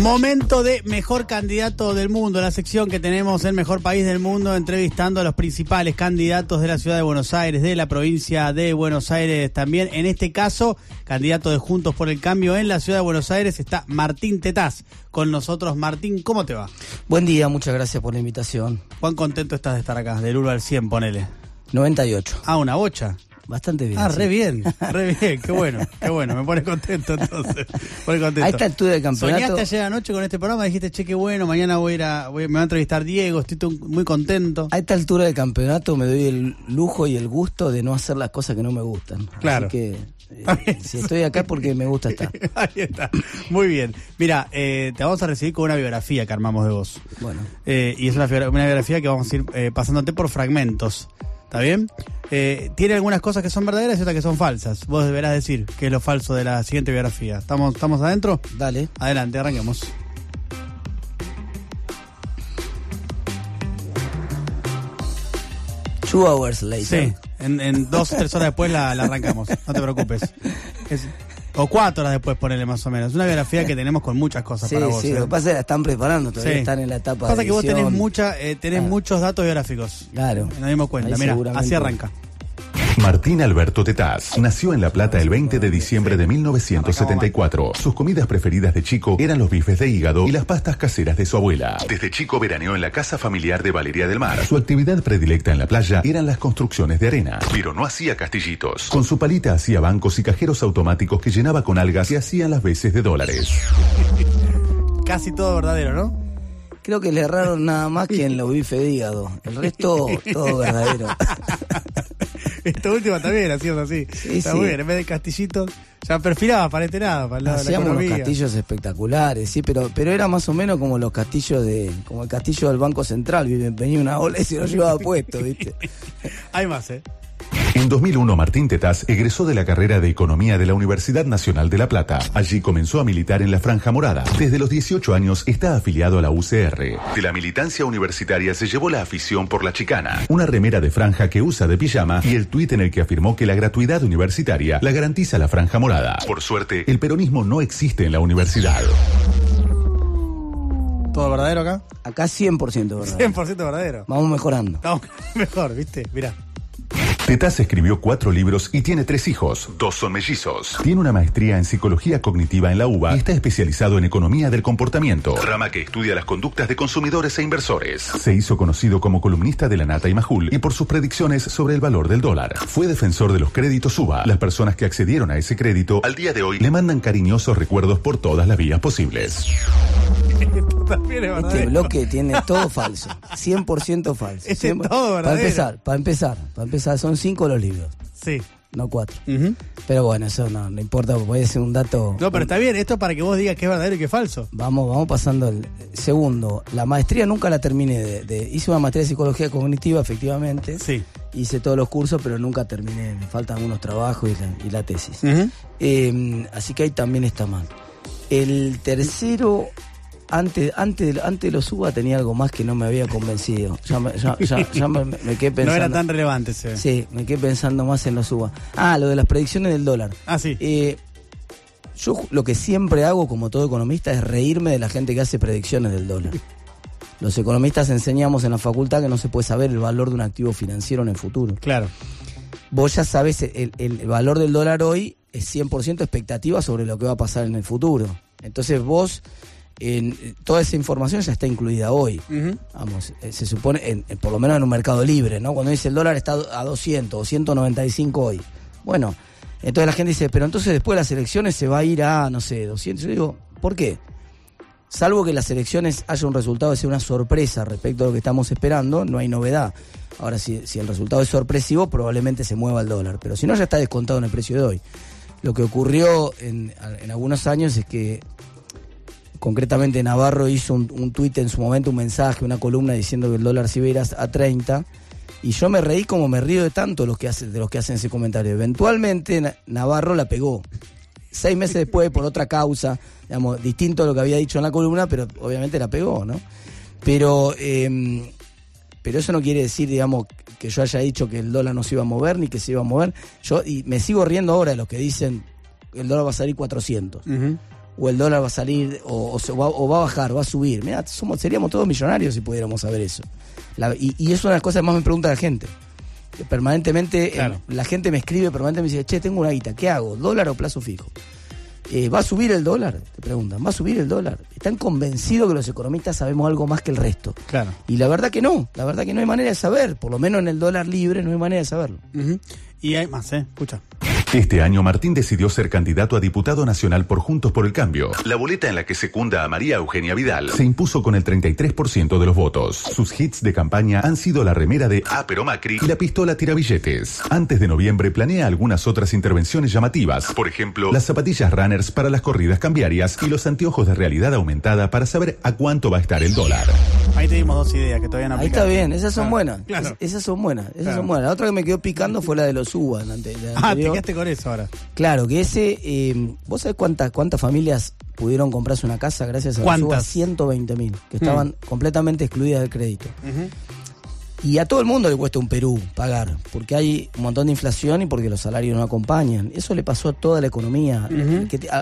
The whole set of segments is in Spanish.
Momento de mejor candidato del mundo, la sección que tenemos el mejor país del mundo, entrevistando a los principales candidatos de la ciudad de Buenos Aires, de la provincia de Buenos Aires también. En este caso, candidato de Juntos por el Cambio en la ciudad de Buenos Aires está Martín Tetaz con nosotros. Martín, ¿cómo te va? Buen día, muchas gracias por la invitación. ¿Cuán contento estás de estar acá? Del 1 al 100, ponele. 98. Ah, una bocha. Bastante bien. Ah, sí. re bien, re bien, qué bueno, qué bueno, me pone contento entonces. me pone contento. A esta altura del campeonato. Soñaste ayer anoche con este programa, dijiste, che, qué bueno, mañana voy a ir a, voy- me va a entrevistar Diego, estoy muy contento. A esta altura del campeonato me doy el lujo y el gusto de no hacer las cosas que no me gustan. Claro. Así que eh, si estoy acá porque me gusta estar. Ahí está, muy bien. Mira, eh, te vamos a recibir con una biografía que armamos de vos. Bueno, Eh, y es una, una biografía que vamos a ir eh, pasándote por fragmentos. ¿Está bien? Eh, tiene algunas cosas que son verdaderas y otras que son falsas. Vos deberás decir qué es lo falso de la siguiente biografía. ¿Estamos, estamos adentro? dale. Adelante, arranquemos. Two hours later. Sí, en, en dos o tres horas después la, la arrancamos. No te preocupes. Es- o cuatro horas después, ponele más o menos. Es una biografía que tenemos con muchas cosas Sí, para vos. sí, ¿eh? lo que pasa es que la están preparando, todavía Sí. están en la etapa Pasa de que vos tenés, mucha, eh, tenés muchos datos biográficos. Claro. Nos dimos cuenta. Ahí Mira, así arranca. Martín Alberto Tetaz nació en La Plata el 20 de diciembre de 1974. Sus comidas preferidas de chico eran los bifes de hígado y las pastas caseras de su abuela. Desde chico veraneó en la casa familiar de Valeria del Mar. Su actividad predilecta en la playa eran las construcciones de arena, pero no hacía castillitos. Con su palita hacía bancos y cajeros automáticos que llenaba con algas y hacían las veces de dólares. Casi todo verdadero, ¿no? Creo que le erraron nada más que en los bifes de hígado. El resto, todo verdadero. Esta última también hacíamos así. Sí, Está sí. muy bien, en vez de castillito, ya perfilaba para este lado, para el lado de la Hacíamos unos castillos espectaculares, sí, pero, pero era más o menos como los castillos de, como el castillo del Banco Central, venía una ola y se lo llevaba puesto, ¿viste? Hay más, ¿eh? En 2001, Martín Tetaz egresó de la carrera de Economía de la Universidad Nacional de La Plata. Allí comenzó a militar en la Franja Morada. Desde los 18 años está afiliado a la UCR. De la militancia universitaria se llevó la afición por la chicana, una remera de franja que usa de pijama y el tuit en el que afirmó que la gratuidad universitaria la garantiza la Franja Morada. Por suerte, el peronismo no existe en la universidad. ¿Todo verdadero acá? Acá 100% verdad. 100% verdadero. Vamos mejorando. Estamos mejor, ¿viste? Mirá. Tetaz escribió cuatro libros y tiene tres hijos. Dos son mellizos. Tiene una maestría en psicología cognitiva en la UBA y está especializado en economía del comportamiento, rama que estudia las conductas de consumidores e inversores. Se hizo conocido como columnista de la Nata y Majul y por sus predicciones sobre el valor del dólar. Fue defensor de los créditos UBA. Las personas que accedieron a ese crédito al día de hoy le mandan cariñosos recuerdos por todas las vías posibles. También es Este bloque tiene todo falso. 100% falso. Este es 100%. todo Para verdadero. empezar, para empezar, para empezar, son cinco los libros, Sí. no cuatro. Pero bueno, eso no, no importa, puede ser un dato. No, pero está bien, esto es para que vos digas que es verdadero y que es falso. Vamos, vamos pasando el segundo. La maestría nunca la terminé de, de- hice una maestría de psicología cognitiva, efectivamente. Sí. Hice todos los cursos, pero nunca terminé. Me faltan algunos trabajos y la, y la tesis. Eh, así que ahí también está mal. El tercero, antes, antes, de- antes de los UBA tenía algo más que no me había convencido. Ya, me- ya- ya- ya me, me quedé pensando. No era tan relevante ese. Sí, me quedé pensando más en los UBA. Ah, lo de las predicciones del dólar. Ah, sí. Eh, yo lo que siempre hago, como todo economista, es reírme de la gente que hace predicciones del dólar. Los economistas enseñamos en la facultad que no se puede saber el valor de un activo financiero en el futuro. Claro. Vos ya sabes, el, el- el valor del dólar hoy es 100% expectativa sobre lo que va a pasar en el futuro. Entonces vos, en, toda esa información ya está incluida hoy. Vamos, eh, se supone, en- en- por lo menos en un mercado libre, ¿no? Cuando dice el dólar está a 200 o 195 hoy. Bueno, entonces la gente dice, pero entonces después de las elecciones se va a ir a, no sé, 200. Yo digo, ¿por qué? Salvo que las elecciones haya un resultado de ser una sorpresa respecto a lo que estamos esperando, no hay novedad. Ahora, si, si el resultado es sorpresivo, probablemente se mueva el dólar. Pero si no, ya está descontado en el precio de hoy. Lo que ocurrió en, en algunos años es que concretamente Navarro hizo un, un tuit en su momento, un mensaje, una columna diciendo que el dólar se iba a ir a, a 30. Y yo me reí como me río de tanto los que hace, de los que hacen ese comentario. Eventualmente Na- Navarro la pegó. Seis meses después, por otra causa, digamos, distinto a lo que había dicho en la columna, pero obviamente la pegó, ¿no? Pero, eh, pero eso no quiere decir, digamos, que yo haya dicho que el dólar no se iba a mover ni que se iba a mover. Yo y me sigo riendo ahora de los que dicen que el dólar va a salir 400. Ujú. O el dólar va a salir, o, va, a bajar, va a subir. Mira, somos, seríamos todos millonarios si pudiéramos saber eso. y, y, es una de las cosas que más me pregunta la gente. permanentemente, eh, la gente me escribe, permanentemente me dice, che, tengo una guita, ¿qué hago? ¿Dólar o plazo fijo? Eh, ¿Va a subir el dólar? Te preguntan, ¿va a subir el dólar? Están convencidos que los economistas sabemos algo más que el resto. Claro. Y la verdad que no, la verdad que no hay manera de saber, por lo menos en el dólar libre no hay manera de saberlo. Y hay más, ¿eh? Escucha. Este año Martín decidió ser candidato a diputado nacional por Juntos por el Cambio. La boleta en la que secunda a María Eugenia Vidal se impuso con el 33% de los votos. Sus hits de campaña han sido la remera de Ah, pero Macri y la pistola tirabilletes. Antes de noviembre planea algunas otras intervenciones llamativas. Por ejemplo, las zapatillas runners para las corridas cambiarias y los anteojos de realidad aumentada para saber a cuánto va a estar el dólar. Ahí te dimos dos ideas que todavía no Ahí está bien, esas son buenas. esas son buenas, esas son buenas. La otra que me quedó picando fue la de los UBA. ah, te quedaste con eso ahora. Claro, que ese, eh, ¿vos sabés cuántas, cuántas familias pudieron comprarse una casa gracias a los UBA? 120 mil, que estaban mm. completamente excluidas del crédito. Y a todo el mundo le cuesta un Perú pagar, porque hay un montón de inflación y porque los salarios no acompañan. Eso le pasó a toda la economía.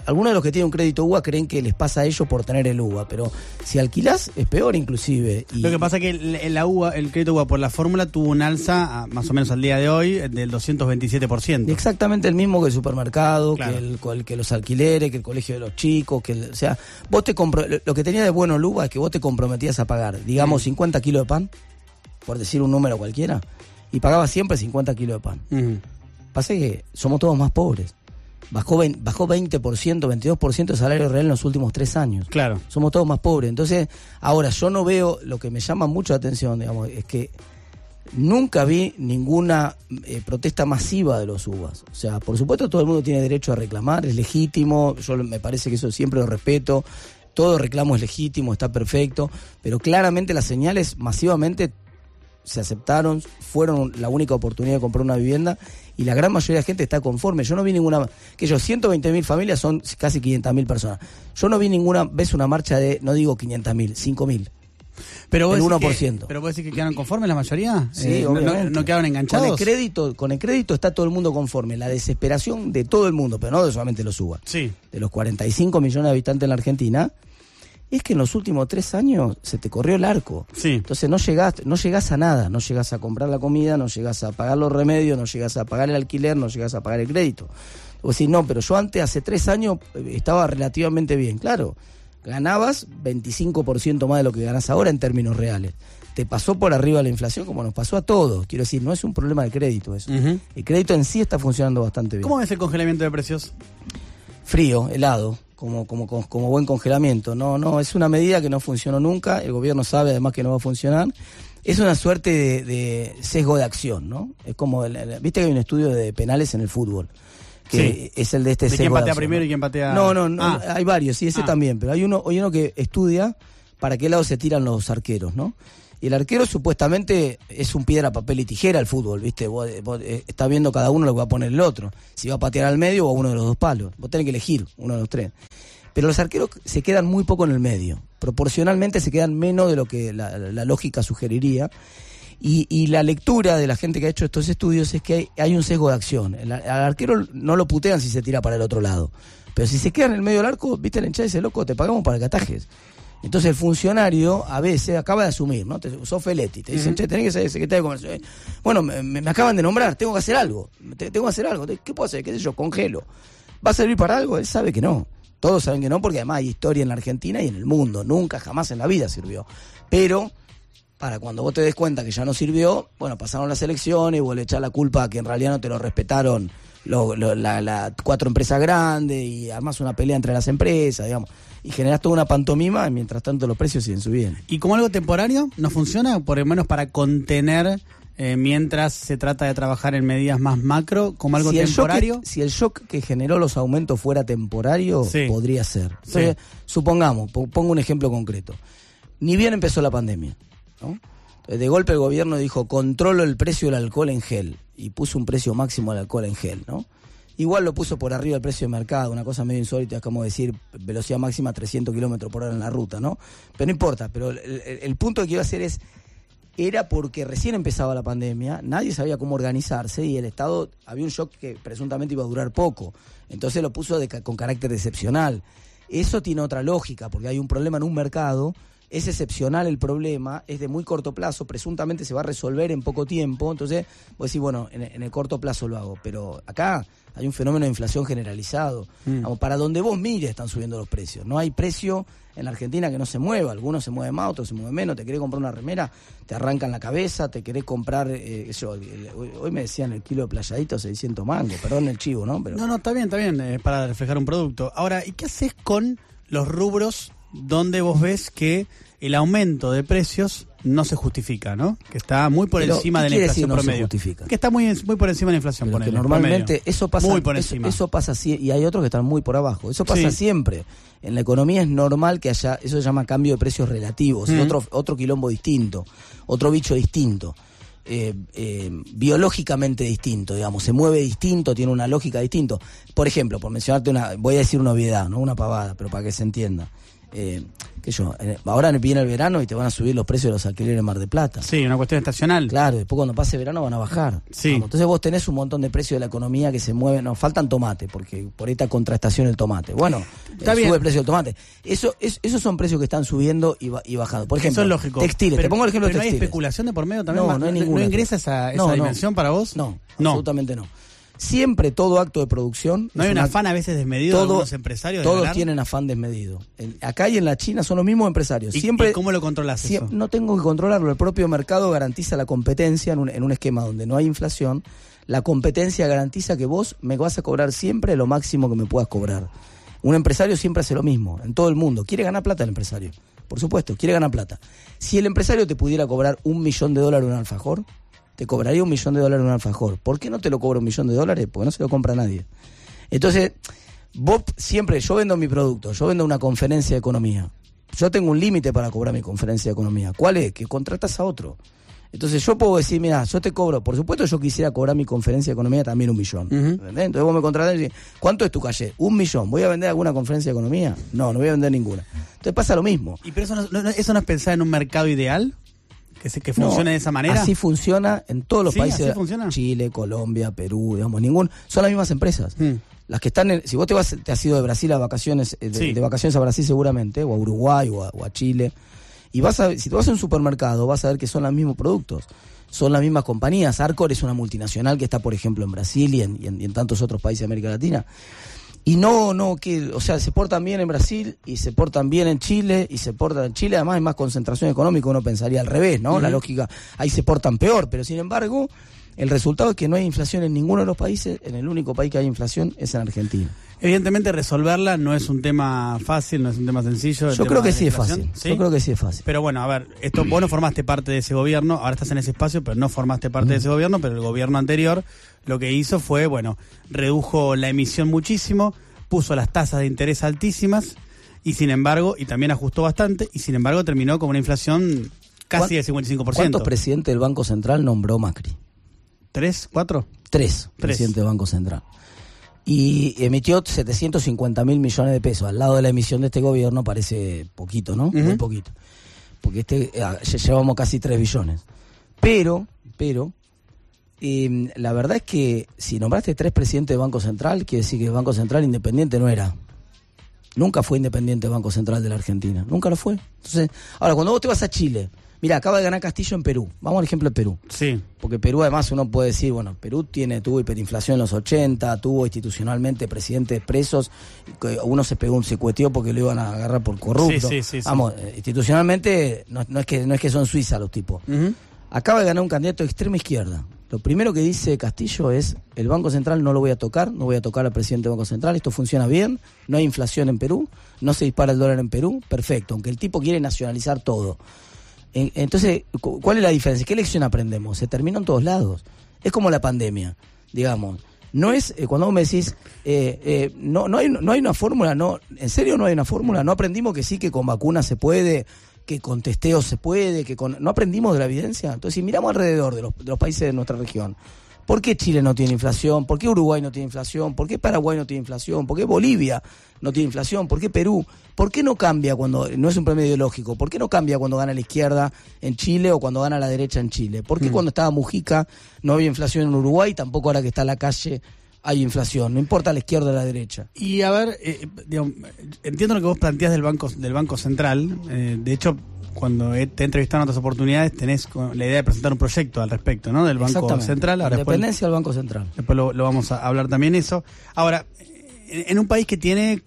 algunos de los que tienen un crédito UBA creen que les pasa a ellos por tener el UBA, pero si alquilás es peor inclusive. Lo que pasa es que el, la UBA, el crédito UBA por la fórmula tuvo un alza, más o menos al día de hoy, del 227%. Exactamente el mismo que el supermercado, que, el, que los alquileres, que el colegio de los chicos, que o sea, vos te lo que tenía de bueno el UBA es que vos te comprometías a pagar, digamos, 50 kilos de pan por decir un número cualquiera, y pagaba siempre 50 kilos de pan. Pasa que somos todos más pobres. Bajó, bajó 20%, 22% de salario real en los últimos tres años. Claro. Somos todos más pobres. Entonces, ahora yo no veo, lo que me llama mucho la atención, digamos, es que nunca vi ninguna eh, protesta masiva de los UBAs. O sea, por supuesto todo el mundo tiene derecho a reclamar, es legítimo, yo me parece que eso siempre lo respeto, todo reclamo es legítimo, está perfecto, pero claramente las señales masivamente se aceptaron, fueron la única oportunidad de comprar una vivienda y la gran mayoría de la gente está conforme. Yo no vi ninguna, que ellos 120 mil familias son casi 500 mil personas. Yo no vi ninguna vez una marcha de, no digo 500 mil, 5 mil. Pero el 1%. ¿Pero vos decís que quedaron conformes la mayoría? Sí, eh, no, quedaron enganchados? Con el, crédito, con el crédito está todo el mundo conforme. La desesperación de todo el mundo, pero no de solamente los UBA. Sí. De los 45 millones de habitantes en la Argentina, es que en los últimos tres años se te corrió el arco. Sí. Entonces no llegás, no llegás a nada, no llegás a comprar la comida, no llegás a pagar los remedios, no llegás a pagar el alquiler, no llegás a pagar el crédito. O decís, no, pero yo antes, hace tres años, eh, estaba relativamente bien. Claro, ganabas 25% más de lo que ganás ahora en términos reales. Te pasó por arriba la inflación como nos pasó a todos. Quiero decir, no es un problema de crédito eso. El crédito en sí está funcionando bastante bien. ¿Cómo es el congelamiento de precios? Frío, helado como, como, como buen congelamiento. No, no, es una medida que no funcionó nunca, el gobierno sabe además que no va a funcionar. Es una suerte de, sesgo de acción, ¿no? Es como, viste que hay un estudio de penales en el fútbol, que es el de este ¿De ¿Quién patea primero y quién patea...? No, no, no ah. hay varios, sí, ese ah. también, pero hay uno, hay uno que estudia para qué lado se tiran los arqueros, ¿no? Y el arquero supuestamente es un piedra, papel y tijera al fútbol, ¿viste? Vos, eh, estás viendo cada uno lo que va a poner el otro. Si va a patear al medio o a uno de los dos palos. Vos tenés que elegir uno de los tres. Pero los arqueros se quedan muy poco en el medio. Proporcionalmente se quedan menos de lo que la, lógica sugeriría. Y, la lectura de la gente que ha hecho estos estudios es que hay, un sesgo de acción. al arquero no lo putean si se tira para el otro lado. Pero si se queda en el medio del arco, viste la hinchada dice, loco, te pagamos para que atajes. Entonces el funcionario a veces acaba de asumir, ¿no? Te, sos Feletti, te dicen, che, tenés que ser secretario de comercio. Eh, bueno, me, acaban de nombrar, tengo que hacer algo, tengo que hacer algo. ¿Qué puedo hacer? ¿Qué sé yo? Congelo. ¿Va a servir para algo? Él sabe que no. Todos saben que no, porque además hay historia en la Argentina y en el mundo. Nunca, jamás en la vida sirvió. Pero para cuando vos te des cuenta que ya no sirvió, bueno, pasaron las elecciones y vos le echás la culpa a que en realidad no te lo respetaron las cuatro empresas grandes y además una pelea entre las empresas, digamos y generas toda una pantomima y mientras tanto los precios siguen subiendo. ¿Y como algo temporario no funciona? Por lo menos para contener eh, mientras se trata de trabajar en medidas más macro, como algo temporario. si el shock que generó los aumentos fuera temporario, podría ser. supongamos, pongo un ejemplo concreto. Ni bien empezó la pandemia, De golpe el gobierno dijo, controlo el precio del alcohol en gel y puso un precio máximo al alcohol en gel, ¿no? Igual lo puso por arriba del precio de mercado, una cosa medio insólita, es como decir velocidad máxima 300 kilómetros por hora en la ruta, ¿no? Pero no importa, pero el, punto que quiero hacer es, era porque recién empezaba la pandemia, nadie sabía cómo organizarse y el Estado, había un shock que presuntamente iba a durar poco, entonces lo puso con carácter excepcional. Eso tiene otra lógica, porque hay un problema en un mercado, es excepcional el problema, es de muy corto plazo, presuntamente se va a resolver en poco tiempo, entonces vos decís, bueno, en, en el corto plazo lo hago, pero acá hay un fenómeno de inflación generalizado. Mm. Para donde vos mires están subiendo los precios. No hay precio en la Argentina que no se mueva. Algunos se mueven más, otros se mueven menos. Te querés comprar una remera, te arrancan la cabeza. Te querés comprar, eh, el- hoy me decían el kilo de playadito 600 mangos. Perdón el chivo, ¿no? Pero No, no, está bien, está bien, eh, para reflejar un producto. Ahora, ¿y qué haces con los rubros donde vos ves que el aumento de precios no se justifica, ¿no? Que está muy por Pero, encima ¿qué de la inflación decir no se promedio. justifica? Que está muy, muy por encima de la inflación, Pero que ponele, normalmente promedio. eso pasa Muy por eso, encima. eso pasa así y hay otros que están muy por abajo eso pasa Sí. siempre en la economía es normal que haya eso se llama cambio de precios relativos Mm. otro otro quilombo distinto otro bicho distinto eh, eh, biológicamente distinto digamos se mueve distinto tiene una lógica distinto por ejemplo por mencionarte una voy a decir una obviedad no una pavada pero para que se entienda eh, que yo eh, ahora viene el verano y te van a subir los precios de los alquileres en Mar de Plata Sí, una cuestión estacional. Claro, después cuando pase verano van a bajar. Sí. Vamos, entonces vos tenés un montón de precios de la economía que se mueven. Nos faltan tomate, porque por esta contrastación el tomate. Bueno, Está eh, bien. sube el precio del tomate. Eso, es- esos son precios que están subiendo y, ba- y bajando. Por ejemplo, Eso es lógico. textiles. Pero- te pongo el ejemplo pero de no hay textiles. especulación de por medio también. No, no hay ninguna. ingresa esa, esa No, no. dimensión para vos? No, no. absolutamente no. Siempre todo acto de producción. ¿No hay un afán a veces desmedido de todo- algunos empresarios? de Todos ganar? tienen afán desmedido. En- acá y en la China son los mismos empresarios. ¿Y, Siempre, y cómo lo controlas Sie- eso? No tengo que controlarlo. El propio mercado garantiza la competencia en un, en un esquema donde no hay inflación. La competencia garantiza que vos me vas a cobrar siempre lo máximo que me puedas cobrar. Un empresario siempre hace lo mismo, en todo el mundo. Quiere ganar plata el empresario. Por supuesto, quiere ganar plata. Si el empresario te pudiera cobrar un millón de dólares un alfajor, te cobraría un millón de dólares un alfajor. ¿Por qué no te lo cobra un millón de dólares? Porque no se lo compra nadie. Entonces, vos siempre, yo vendo mi producto, yo vendo una conferencia de economía. Yo tengo un límite para cobrar mi conferencia de economía. ¿Cuál es? Que contratas a otro. Entonces yo puedo decir, mira, yo te cobro, por supuesto yo quisiera cobrar mi conferencia de economía también un millón. ¿entendés? Entonces vos me contratás y decís, ¿cuánto es tu calle? Un millón. ¿Voy a vender alguna conferencia de economía? No, no voy a vender ninguna. Entonces pasa lo mismo. ¿Y pero eso no, no- eso no es pensar en un mercado ideal? ¿Que, se, que No, funcione de esa manera? Así funciona en todos los Sí, países. Chile, Colombia, Perú, digamos, ningún. Son las mismas empresas. Mm. Las que están en, si vos te vas, te has ido de Brasil a vacaciones, eh, de, Sí. de vacaciones a Brasil seguramente, o a Uruguay, o a, o a Chile, y vas a, si te vas a un supermercado, vas a ver que son los mismos productos, son las mismas compañías. Arcor es una multinacional que está, por ejemplo, en Brasil y en, y en- y en tantos otros países de América Latina. Y no, no, que, o sea, se portan bien en Brasil y se portan bien en Chile y se portan en Chile, además hay más concentración económica, uno pensaría al revés, ¿no? La lógica, ahí se portan peor, pero sin embargo, el resultado es que no hay inflación en ninguno de los países, en el único país que hay inflación es en Argentina. Evidentemente resolverla no es un tema fácil, no es un tema sencillo. Yo creo que sí es fácil, ¿sí? yo creo que sí es fácil. Pero bueno, a ver, esto vos no formaste parte de ese gobierno, ahora estás en ese espacio, pero no formaste parte de ese gobierno, pero el gobierno anterior lo que hizo fue, bueno, redujo la emisión muchísimo, puso las tasas de interés altísimas y sin embargo, y también ajustó bastante, y sin embargo terminó con una inflación casi del 55%. ¿Cuántos presidentes del Banco Central nombró Macri? ¿Tres? ¿Cuatro? Tres, presidentes del Banco Central. Y emitió 750 mil millones de pesos. Al lado de la emisión de este gobierno parece poquito, ¿no? Muy poquito. Porque este eh, llevamos casi 3 billones. Pero, pero, eh, la verdad es que si nombraste tres presidentes del Banco Central, quiere decir que el Banco Central independiente no era. Nunca fue independiente el Banco Central de la Argentina. Nunca lo fue. Entonces, ahora, cuando vos te vas a Chile, mira, acaba de ganar Castillo en Perú. Vamos al ejemplo de Perú. Sí. Porque Perú además uno puede decir, bueno, Perú tiene tuvo hiperinflación en los 80, tuvo institucionalmente presidentes presos, uno se pegó un secueteo porque lo iban a agarrar por corrupto. Sí, sí, sí. Vamos, eh, institucionalmente no, no es que no es que son suizas los tipos. Acaba de ganar un candidato de extrema izquierda. Lo primero que dice Castillo es, el Banco Central no lo voy a tocar, no voy a tocar al presidente del Banco Central, esto funciona bien, no hay inflación en Perú, no se dispara el dólar en Perú, perfecto, aunque el tipo quiere nacionalizar todo. En- Entonces, cu- ¿cuál es la diferencia? ¿Qué lección aprendemos? Se terminó en todos lados. Es como la pandemia, digamos. No es, eh, cuando vos me decís, eh, eh, no, no, hay, no hay una fórmula, no, en serio no hay una fórmula, no aprendimos que sí, que con vacunas se puede, que con testeo se puede, que con, no aprendimos de la evidencia. Entonces, si miramos alrededor de los, de los países de nuestra región, ¿por qué Chile no tiene inflación? ¿Por qué Uruguay no tiene inflación? ¿Por qué Paraguay no tiene inflación? ¿Por qué Bolivia no tiene inflación? ¿Por qué Perú? ¿Por qué no cambia cuando, no es un premio ideológico, ¿por qué no cambia cuando gana la izquierda en Chile o cuando gana la derecha en Chile? ¿Por qué cuando estaba Mujica no había inflación en Uruguay, tampoco ahora que está la calle hay inflación, no importa la izquierda o la derecha. Y a ver, eh, digamos, entiendo lo que vos planteás del Banco, del banco Central. eh, de hecho, cuando he- te he entrevistado en otras oportunidades, tenés la idea de presentar un proyecto al respecto, ¿no? Del Banco. Central. Ahora después, Independencia del Banco Central. después lo, lo vamos a hablar también eso. Ahora, en, un país que tiene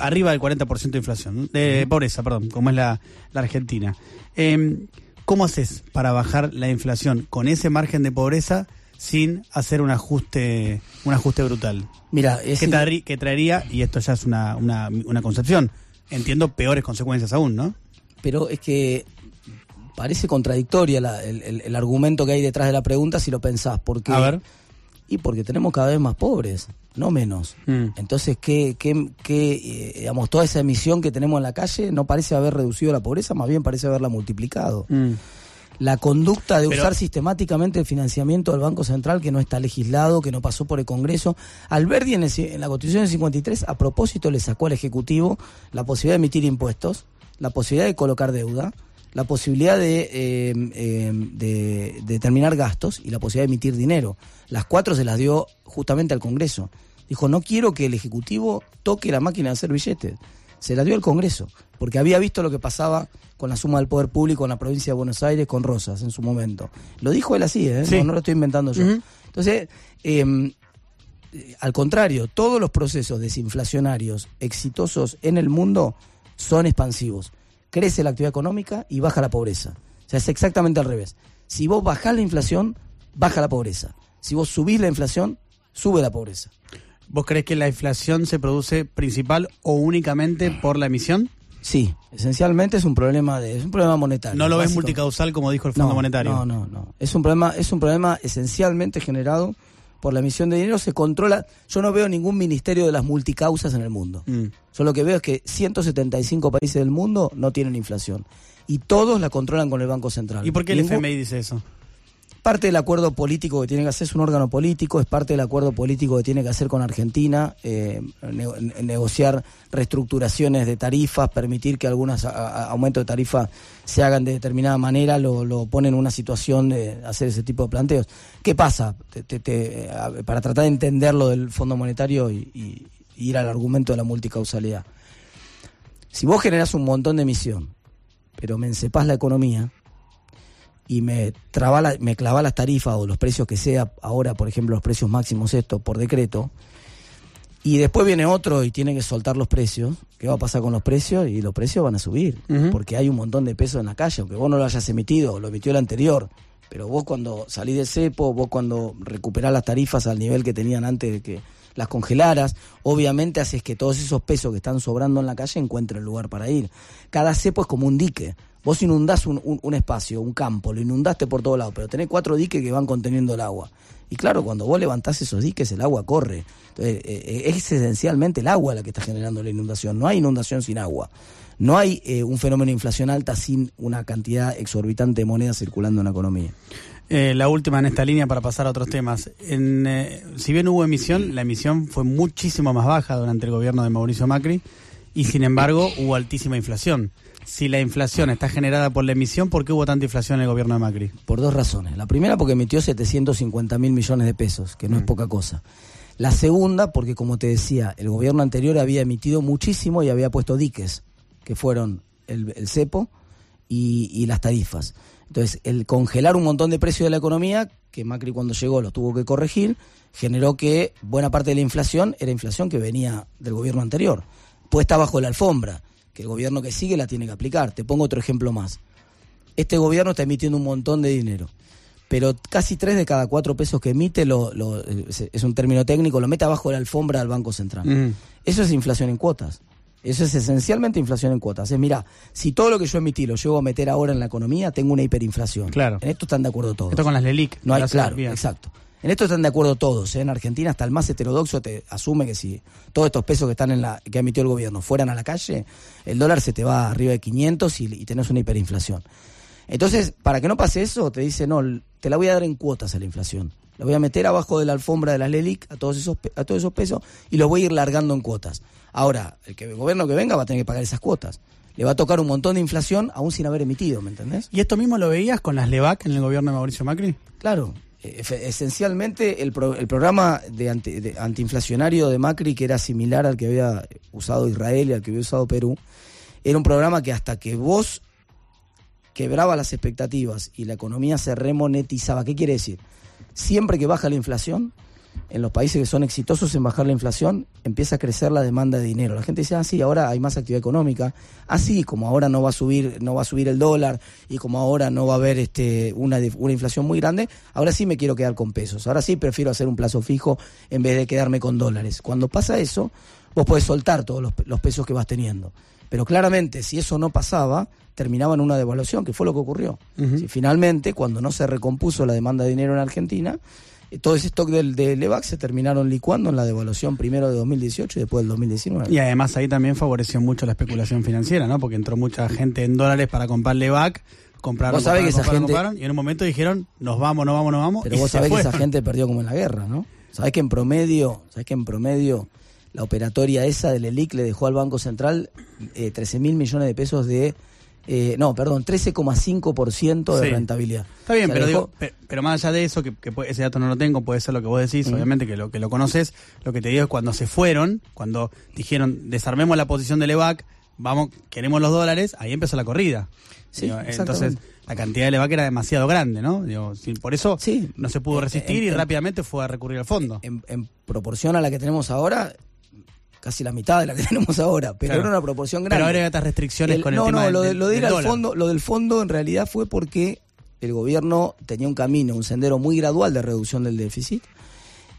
arriba del 40% de inflación, de pobreza, perdón, como es la, la Argentina, eh, ¿cómo haces para bajar la inflación con ese margen de pobreza sin hacer un ajuste, un ajuste brutal? Mira, es que, traerí- que traería, y esto ya es una, una, una concepción, entiendo peores consecuencias aún, ¿no? pero es que parece contradictoria la- el, el- el argumento que hay detrás de la pregunta si lo pensás. Porque, A ver. Y porque tenemos cada vez más pobres, no menos. Mm. Entonces, ¿qué, qué, qué, eh, digamos, toda esa emisión que tenemos en la calle no parece haber reducido la pobreza, más bien parece haberla multiplicado. Mm. La conducta de Pero- usar sistemáticamente el financiamiento del Banco Central, que no está legislado, que no pasó por el Congreso. Alberdi en, el- en la Constitución del 53, a propósito, le sacó al Ejecutivo la posibilidad de emitir impuestos, la posibilidad de colocar deuda, la posibilidad de, eh, eh, de, de determinar gastos y la posibilidad de emitir dinero. Las cuatro se las dio justamente al Congreso. Dijo, no quiero que el Ejecutivo toque la máquina de hacer billetes. Se la dio al Congreso, porque había visto lo que pasaba con la suma del poder público en la provincia de Buenos Aires con Rosas en su momento. Lo dijo él así, ¿eh? Sí. no, no lo estoy inventando yo. Entonces, eh, eh, al contrario, todos los procesos desinflacionarios exitosos en el mundo son expansivos. Crece la actividad económica y baja la pobreza. O sea, es exactamente al revés. Si vos bajás la inflación, baja la pobreza. Si vos subís la inflación, sube la pobreza. ¿Vos crees que la inflación se produce principal o únicamente por la emisión? Sí, esencialmente es un problema de es un problema monetario. ¿No lo ves multicausal como dijo el Fondo no, Monetario? No, no, no. Es un problema, es un problema esencialmente generado por la emisión de dinero. Se controla. Yo no veo ningún ministerio de las multicausas en el mundo. Mm. Yo lo que veo es que 175 países del mundo no tienen inflación. Y todos la controlan con el Banco Central. ¿Y por qué el Ningún- FMI dice eso? Parte del acuerdo político que tiene que hacer, es un órgano político, es parte del acuerdo político que tiene que hacer con Argentina, eh, ne- ne- negociar reestructuraciones de tarifas, permitir que algunos aumentos de tarifa se hagan de determinada manera, lo, lo pone en una situación de hacer ese tipo de planteos. ¿Qué pasa? Te- para tratar de entender lo del Fondo Monetario y ir al argumento de la multicausalidad. Si vos generás un montón de emisión, pero me encepás la economía, y me traba la- me clava las tarifas o los precios que sea ahora, por ejemplo, los precios máximos esto por decreto, y después viene otro y tiene que soltar los precios, ¿qué va a pasar con los precios? Y los precios van a subir, porque hay un montón de pesos en la calle, aunque vos no lo hayas emitido, lo emitió el anterior, pero vos cuando salís del cepo, vos cuando recuperás las tarifas al nivel que tenían antes de que las congelaras, obviamente haces que todos esos pesos que están sobrando en la calle encuentren lugar para ir. Cada cepo es como un dique. Vos inundás un, un- espacio, un campo, lo inundaste por todos lados, pero tenés cuatro diques que van conteniendo el agua. Y claro, cuando vos levantás esos diques, el agua corre. Entonces, eh, eh, es esencialmente el agua la que está generando la inundación. No hay inundación sin agua. No hay eh, un fenómeno de inflación alta sin una cantidad exorbitante de moneda circulando en la economía. La última en esta línea para pasar a otros temas. En, si bien hubo emisión, la emisión fue muchísimo más baja durante el gobierno de Mauricio Macri y sin embargo hubo altísima inflación. Si la inflación está generada por la emisión, ¿por qué hubo tanta inflación en el gobierno de Macri? Por dos razones. La primera porque emitió 750 mil millones de pesos, que no es poca cosa. La segunda porque, como te decía, el gobierno anterior había emitido muchísimo y había puesto diques, que fueron el, el cepo y, y las tarifas. Entonces, el congelar un montón de precios de la economía, que Macri cuando llegó lo tuvo que corregir, generó que buena parte de la inflación era inflación que venía del gobierno anterior, puesta bajo la alfombra, que el gobierno que sigue la tiene que aplicar. Te pongo otro ejemplo más este gobierno está emitiendo un montón de dinero. Pero casi tres de cada cuatro pesos que emite, lo, lo- es- un término técnico, lo mete abajo de la alfombra del Banco Central. Mm. Eso es inflación en cuotas. Eso es esencialmente inflación en cuotas. Es, mira, si todo lo que yo emití lo llevo a meter ahora en la economía, tengo una hiperinflación. Claro. En esto están de acuerdo todos. Esto con las LELIC. No hay, claro, exacto. En esto están de acuerdo todos. ¿eh? En Argentina, hasta el más heterodoxo te asume que si todos estos pesos que están en la que ha emitido el gobierno fueran a la calle, el dólar se te va arriba de 500 y, y tenés una hiperinflación. Entonces, para que no pase eso, te dice, no, te la voy a dar en cuotas a la inflación. La voy a meter abajo de la alfombra de las LELIC a todos esos, a todos esos pesos y los voy a ir largando en cuotas. Ahora, el, que, el gobierno que venga va a tener que pagar esas cuotas. Le va a tocar un montón de inflación aún sin haber emitido, ¿me entendés? ¿Y esto mismo lo veías con las LEVAC en el gobierno de Mauricio Macri? Claro, Esencialmente, el, el programa de, anti- de antiinflacionario de Macri, que era similar al que había usado Israel y al que había usado Perú, era un programa que hasta que vos quebraba las expectativas y la economía se remonetizaba. ¿Qué quiere decir? Siempre que baja la inflación, en los países que son exitosos en bajar la inflación, empieza a crecer la demanda de dinero. La gente dice, ah, sí, ahora hay más actividad económica. Así como ahora no va a subir, no va a subir el dólar y como ahora no va a haber este, una, una inflación muy grande, ahora sí me quiero quedar con pesos. Ahora sí prefiero hacer un plazo fijo en vez de quedarme con dólares. Cuando pasa eso, vos podés soltar todos los, pe- los pesos que vas teniendo. Pero claramente, si eso no pasaba, terminaba en una devaluación, que fue lo que ocurrió. Si finalmente, cuando no se recompuso la demanda de dinero en Argentina, todo ese stock del, del EVAC se terminaron licuando en la devaluación primero de 2018 y después del 2019. Y además ahí también favoreció mucho la especulación financiera, ¿no? Porque entró mucha gente en dólares para comprarle back, compraron, compraron, que esa compraron, gente- compraron, y en un momento dijeron, nos vamos, nos vamos, nos vamos. Pero y vos sabés que esa gente perdió como en la guerra, ¿no? Sabés que en promedio, sabés que en promedio la operatoria esa del ELIC le dejó al Banco Central eh, 13 mil millones de pesos de, eh, no, perdón, 13,5% de Sí. rentabilidad. Está bien, O sea, pero, digo, pero más allá de eso, que, que ese dato no lo tengo, puede ser lo que vos decís, obviamente que lo que lo conoces, lo que te digo es cuando se fueron, cuando dijeron desarmemos la posición del EVAC, vamos, queremos los dólares, ahí empezó la corrida. Sí, Digo, exactamente. entonces, la cantidad de EVAC era demasiado grande, ¿no? Digo, por eso Sí. no se pudo En- resistir en- y en- rápidamente fue a recurrir al fondo. en, en proporción a la que tenemos ahora, casi la mitad de la que tenemos ahora, pero Claro. era una proporción grande. Pero ahora hay otras restricciones El- con el no, tema no, del- lo de, lo de ir del al dólar. fondo, lo del fondo en realidad fue porque el gobierno tenía un camino, un sendero muy gradual de reducción del déficit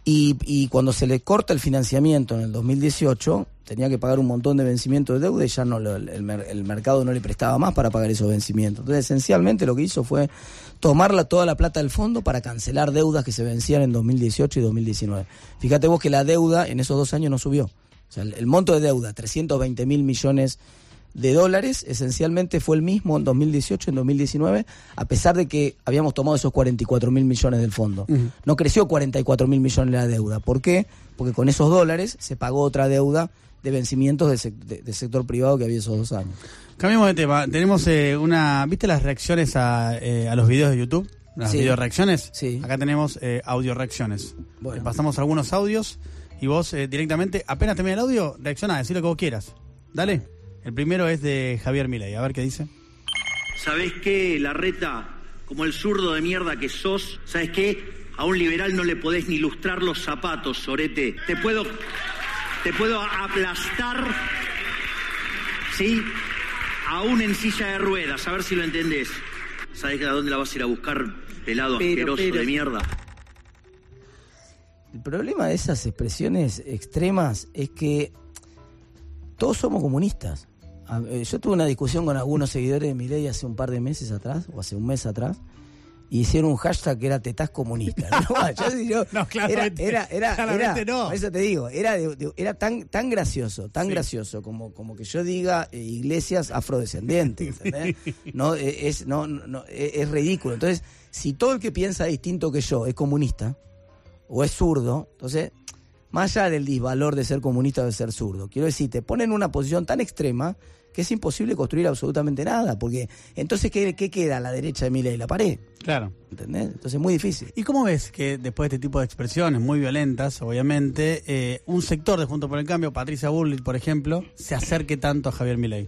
y, y cuando se le corta el financiamiento en el 2018 tenía que pagar un montón de vencimientos de deuda y ya no lo- el, mer- el mercado no le prestaba más para pagar esos vencimientos. Entonces esencialmente lo que hizo fue tomar la- toda la plata del fondo para cancelar deudas que se vencían en 2018 y 2019. Fíjate vos que la deuda en esos dos años no subió. O sea, el, el monto de deuda, 320 mil millones de dólares, esencialmente fue el mismo en 2018 y en 2019, a pesar de que habíamos tomado esos 44 mil millones del fondo. No creció 44 mil millones la deuda. ¿Por qué? Porque con esos dólares se pagó otra deuda de vencimientos del de- del sector privado que había esos dos años. Cambiemos de tema. Tenemos eh, una. ¿Viste las reacciones a, eh, a los videos de YouTube? Las Sí. video reacciones. Sí. Acá tenemos eh, audio reacciones. Bueno. Pasamos algunos audios y vos eh, directamente, apenas termine el audio, reacciona, decir lo que vos quieras. Dale. El primero es de Javier Milei. A ver qué dice. ¿Sabés qué, Larreta? Como el zurdo de mierda que sos, ¿sabés qué? A un liberal no le podés ni lustrar los zapatos, Sorete. Te puedo. Te puedo aplastar. ¿Sí? Aún en silla de ruedas, a ver si lo entendés. ¿Sabés a dónde la vas a ir a buscar, pelado Pero, asqueroso pero- de mierda? El problema de esas expresiones extremas es que todos somos comunistas. Eh, Yo tuve una discusión con algunos seguidores de Milei hace un par de meses atrás, o hace un mes atrás, y hicieron un hashtag que era tetás comunista. No, yo No, claramente- era, era, era, claramente era- no. eso te digo, era, de- de- era tan, tan gracioso, tan Sí. gracioso como, como que yo diga eh, iglesias afrodescendientes. ¿entendés? No, eh, es, no, no, es ridículo. Entonces, si todo el que piensa distinto que yo es comunista, o es zurdo, entonces, más allá del disvalor de ser comunista o de ser zurdo, quiero decir, te ponen en una posición tan extrema que es imposible construir absolutamente nada, porque entonces, ¿qué, qué queda a la derecha de Milei? La pared, Claro. ¿entendés? Entonces es muy difícil. ¿Y cómo ves que después de este tipo de expresiones muy violentas, obviamente, eh, un sector de Junto por el Cambio, Patricia Bullrich, por ejemplo, se acerque tanto a Javier Milei?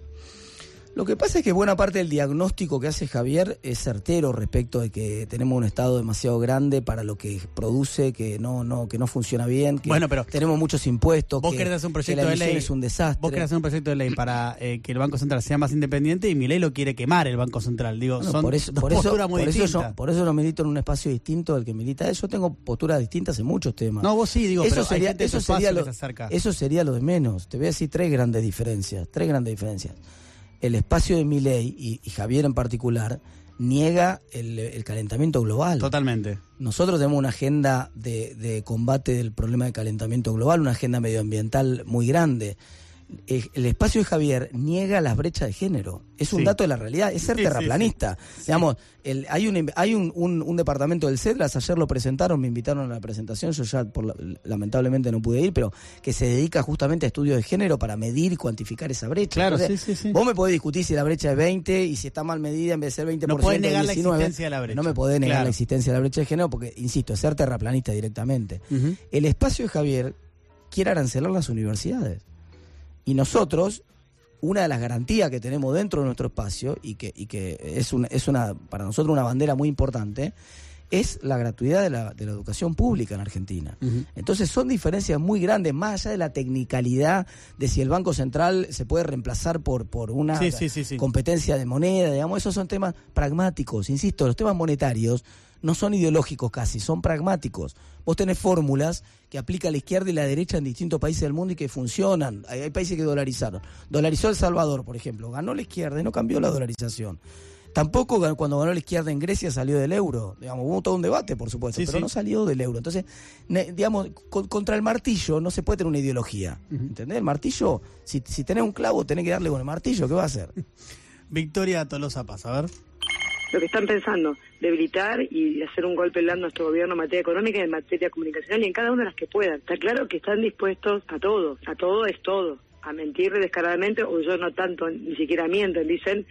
Lo que pasa es que buena parte del diagnóstico que hace Javier es certero respecto de que tenemos un estado demasiado grande para lo que produce, que no, no, que no funciona bien, que Bueno, pero tenemos muchos impuestos, Vos que, querés hacer un que proyecto la de ley. es un desastre. Vos querés hacer un proyecto de ley para eh, que el Banco Central sea más independiente y Milei lo quiere quemar el Banco Central. Digo, Bueno, son por eso, dos por eso, posturas muy por eso distintas. yo, por eso yo milito en un espacio distinto del que milita. Yo tengo posturas distintas en muchos temas. No, vos sí, digo, eso pero hay sería, gente de eso sería que lo, se eso sería lo de menos. Te voy a decir tres grandes diferencias. Tres grandes diferencias. El espacio de Milei y, y Javier en particular niega el, el calentamiento global. Totalmente. Nosotros tenemos una agenda de, de combate del problema de calentamiento global, una agenda medioambiental muy grande. Eh, el espacio de Javier niega las brechas de género. Es un Sí. dato de la realidad, es ser Sí, sí, terraplanista. Digamos, el- hay, un, hay un, un- un departamento del CEDLAS, ayer lo presentaron, me invitaron a la presentación, yo ya por la- lamentablemente no pude ir, pero que se dedica justamente a estudios de género para medir y cuantificar esa brecha. Claro, Entonces, sí, sí, sí. Vos me podés discutir si la brecha es 20 y si está mal medida en vez de ser 20%. No podés negar la 19, existencia de la brecha. No me podés negar Claro. la existencia de la brecha de género porque, insisto, es ser terraplanista directamente. El espacio de Javier quiere arancelar las universidades. Y nosotros, una de las garantías que tenemos dentro de nuestro espacio, y que, es, una, es una, para nosotros una bandera muy importante, es la gratuidad de la, de la educación pública en Argentina. Entonces son diferencias muy grandes, más allá de la tecnicalidad de si el Banco Central se puede reemplazar por, por una Sí, sí, sí, sí. competencia de moneda, digamos, esos son temas pragmáticos, insisto, los temas monetarios no son ideológicos casi, son pragmáticos. Vos tenés fórmulas que aplica la izquierda y la derecha en distintos países del mundo y que funcionan. Hay, hay países que dolarizaron. Dolarizó El Salvador, por ejemplo. Ganó la izquierda y no cambió la dolarización. Tampoco cuando ganó la izquierda en Grecia salió del euro. Digamos, hubo todo un debate, por supuesto, Sí, pero sí. no salió del euro. Entonces, ne- digamos, con- contra el martillo no se puede tener una ideología. Ujú. ¿Entendés? El martillo, si, si tenés un clavo, tenés que darle con el martillo. ¿Qué va a hacer? Victoria Tolosa Paz, a ver. lo que están pensando, debilitar y hacer un golpe blando a nuestro gobierno en materia económica y en materia comunicacional y en cada una de las que puedan. Está claro que están dispuestos a todo, a todo es todo, a mentir descaradamente, o yo no tanto, ni siquiera mienten, dicen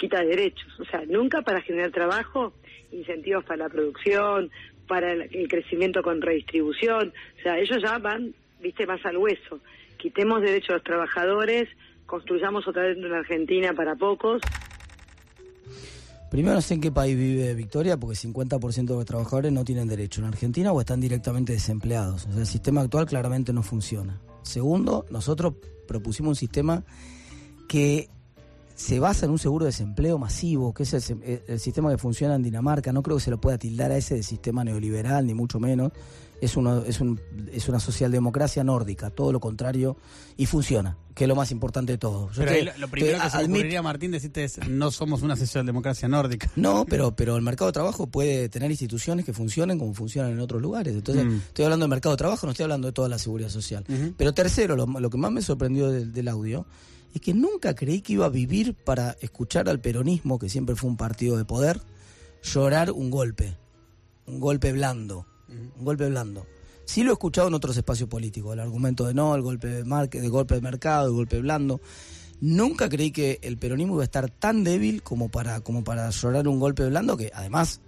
quita derechos. O sea, nunca para generar trabajo, incentivos para la producción, para el, crecimiento con redistribución. O sea, ellos ya van, viste, más al hueso. Quitemos derechos a los trabajadores, construyamos otra vez una Argentina para pocos. Primero no sé en qué país vive Victoria, porque 50% de los trabajadores no tienen derecho en Argentina o están directamente desempleados. O sea, el sistema actual claramente no funciona. Segundo, nosotros propusimos un sistema que se basa en un seguro de desempleo masivo, que es el, se- el sistema que funciona en Dinamarca. No creo que se lo pueda tildar a ese de sistema neoliberal, ni mucho menos. Es, uno, es, un, es una socialdemocracia nórdica, todo lo contrario, y funciona, que es lo más importante de todo. Yo Pero te- lo, lo primero te que se me ocurriría, Martín, decirte es, no somos una socialdemocracia nórdica. no, pero, pero el mercado de trabajo puede tener instituciones que funcionen como funcionan en otros lugares. Entonces, Mm. estoy hablando del mercado de trabajo, no estoy hablando de toda la seguridad social. Pero tercero, lo, lo que más me sorprendió del, del audio es que nunca creí que iba a vivir para escuchar al peronismo, que siempre fue un partido de poder, llorar un golpe. Un golpe blando. Un golpe blando. Sí lo he escuchado en otros espacios políticos, el argumento de no, el golpe de, marque, de golpe de mercado, el golpe blando. Nunca creí que el peronismo iba a estar tan débil como para, como para llorar un golpe blando, que además,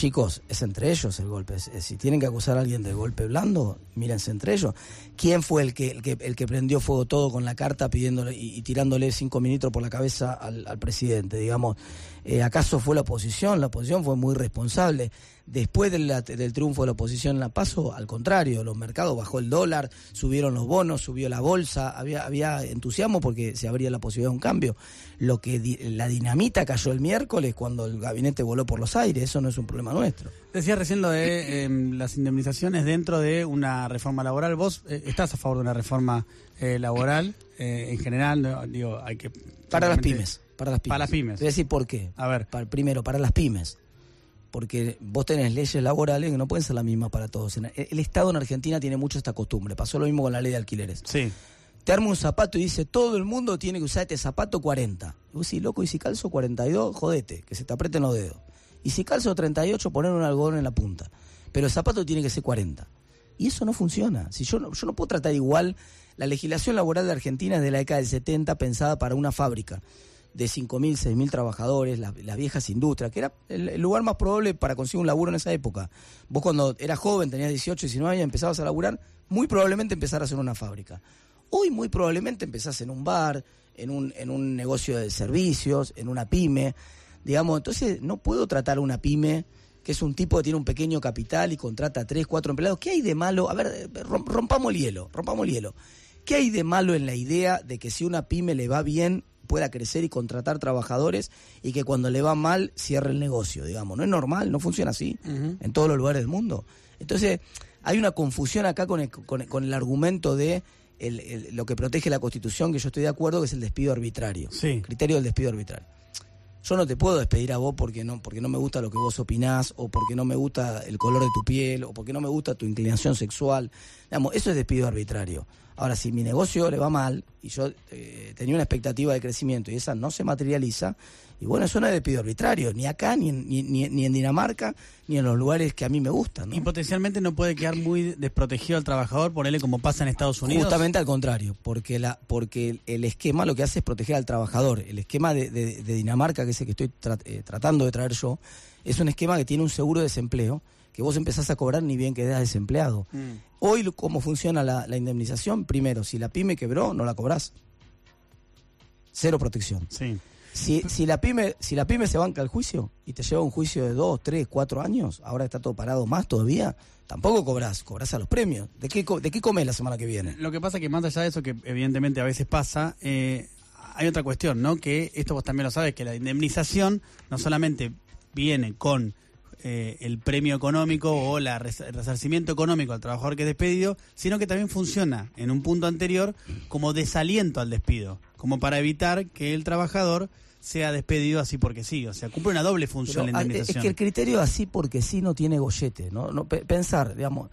chicos, es entre ellos el golpe. Si tienen que acusar a alguien de golpe blando, mírense entre ellos. ¿Quién fue el que, el que, el que prendió fuego todo con la carta pidiéndole y, tirándole cinco ministros por la cabeza al presidente? Digamos, Eh, ¿acaso fue la oposición? La oposición fue muy responsable. Después de la- del triunfo de la oposición en la PASO, al contrario, los mercados bajó el dólar, subieron los bonos, subió la bolsa, había, había entusiasmo porque se abría la posibilidad de un cambio. Lo que di- la dinamita cayó el miércoles cuando el gabinete voló por los aires, eso no es un problema nuestro. Decías recién lo de em, las indemnizaciones dentro de una reforma laboral. ¿Vos eh, estás a favor de una reforma eh, laboral en general? No, digo, hay que... Para las pymes. Para las pymes. Para las pymes. Te voy a decir por qué. A ver. Primero, para las pymes. Porque vos tenés leyes laborales que no pueden ser las mismas para todos. El Estado en Argentina tiene mucho esta costumbre. Pasó lo mismo con la ley de alquileres. Sí. Te arma un zapato y dice, todo el mundo tiene que usar este zapato 40. Y vos decís, loco, y si calzo 42, jodete, que se te aprieten los dedos. Y si calzo 38, poner un algodón en la punta. Pero el zapato tiene que ser 40. Y eso no funciona. Si yo no, yo no puedo tratar igual, la legislación laboral de Argentina es de la década del 70 pensada para una fábrica de 5.000, 6.000 trabajadores, la- las viejas industrias, que era el, lugar más probable para conseguir un laburo en esa época. Vos cuando eras joven, tenías 18, 19 años, empezabas a laburar, muy probablemente empezarás en una fábrica. Hoy muy probablemente empezás en un bar, en un, en un negocio de servicios, en una pyme. Digamos, entonces no puedo tratar a una pyme que es un tipo que tiene un pequeño capital y contrata a tres, cuatro empleados. ¿Qué hay de malo? A ver, eh, rom- rompamos el hielo, rompamos el hielo. ¿Qué hay de malo en la idea de que si una pyme le va bien pueda crecer y contratar trabajadores y que cuando le va mal cierre el negocio, digamos? No es normal, no funciona así en todos los lugares del mundo. Entonces, hay una confusión acá con el, con, con el argumento de el- el- lo que protege la Constitución, que yo estoy de acuerdo, que es el despido arbitrario. Sí. Criterio del despido arbitrario. Yo no te puedo despedir a vos porque no, porque no me gusta lo que vos opinás, o porque no me gusta el color de tu piel, o porque no me gusta tu inclinación sexual. Digamos, eso es despido arbitrario. Ahora, si mi negocio le va mal y yo eh, tenía una expectativa de crecimiento y esa no se materializa, y bueno, eso no es despido arbitrario, ni acá, ni en, ni, ni- en Dinamarca, ni en los lugares que a mí me gustan. ¿no? Y potencialmente no puede quedar muy desprotegido al trabajador, ponerle como pasa en Estados Unidos. Justamente al contrario, porque la, porque el, esquema lo que hace es proteger al trabajador. El esquema de, de- de Dinamarca, que es el que estoy tra- eh, tratando de traer yo, es un esquema que tiene un seguro de desempleo, que vos empezás a cobrar ni bien quedás desempleado. Mm. Hoy, ¿cómo funciona la, la indemnización? Primero, si la pyme quebró, no la cobrás. Cero protección. Sí. Si, si, la pyme, si la pyme se banca el juicio y te lleva un juicio de dos, tres, cuatro años, ahora está todo parado más todavía, tampoco cobras, cobras a los premios. ¿De qué, de qué comes la semana que viene? Lo que pasa es que más allá de eso, que evidentemente a veces pasa, eh, hay otra cuestión, ¿no? Que esto vos también lo sabes, que la indemnización no solamente viene con eh, el premio económico o la res- el resarcimiento económico al trabajador que es despedido, sino que también funciona en un punto anterior como desaliento al despido, como para evitar que el trabajador sea despedido así porque sí, o sea, cumple una doble función Pero, la ah, es indemnización. que el criterio así porque sí no tiene gollete, ¿no? no pe- pensar, digamos,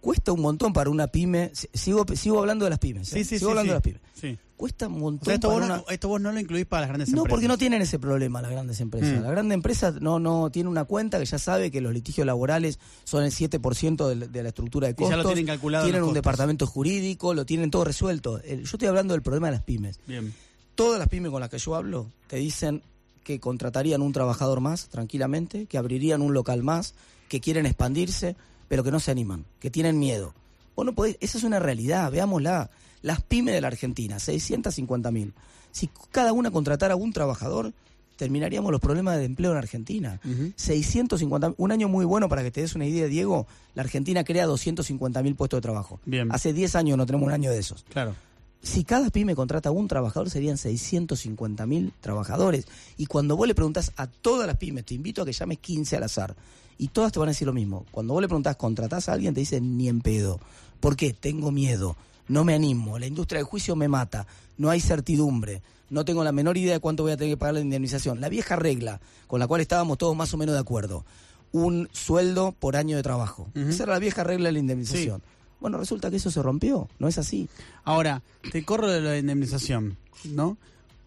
cuesta un montón para una pyme, si- sigo, sigo hablando de las pymes, ¿eh? sí, sigo sí, hablando sí. de las pymes. Cuesta un O montón sea, esto vos, no, una- esto vos no lo incluís para las grandes No, empresas. porque no tienen ese problema las grandes empresas. Mm. La grande empresa no no tiene una cuenta que ya sabe que los litigios laborales son el 7% de, la- de la estructura de Y ya costos. lo tienen calculado en Tienen un costos. departamento jurídico, lo tienen todo resuelto. El- yo estoy hablando del problema de las pymes. Bien. Todas las pymes con las que yo hablo te dicen que contratarían un trabajador más tranquilamente, que abrirían un local más, que quieren expandirse, pero que no se animan, que tienen miedo. Vos no podés, esa es una realidad, veámosla. Las pymes de la Argentina, 650 mil. Si cada una contratara un trabajador, terminaríamos los problemas de empleo en Argentina. Ujú. 650 un año muy bueno para que te des una idea, Diego. La Argentina crea 250 mil puestos de trabajo. Bien. Hace 10 años no tenemos un año de esos. Claro. Si cada pyme contrata un trabajador, serían 650 mil trabajadores. Y cuando vos le preguntás a todas las pymes, te invito a que llames 15 al azar, y todas te van a decir lo mismo. Cuando vos le preguntás, ¿contratás a alguien? Te dicen, ni en pedo. ¿Por qué? Tengo miedo, no me animo, la industria del juicio me mata, no hay certidumbre, no tengo la menor idea de cuánto voy a tener que pagar la indemnización. La vieja regla con la cual estábamos todos más o menos de acuerdo, un sueldo por año de trabajo. Esa era la vieja regla de la indemnización. Bueno, resulta que eso se rompió, no es así. Ahora, te corro de la indemnización, ¿no?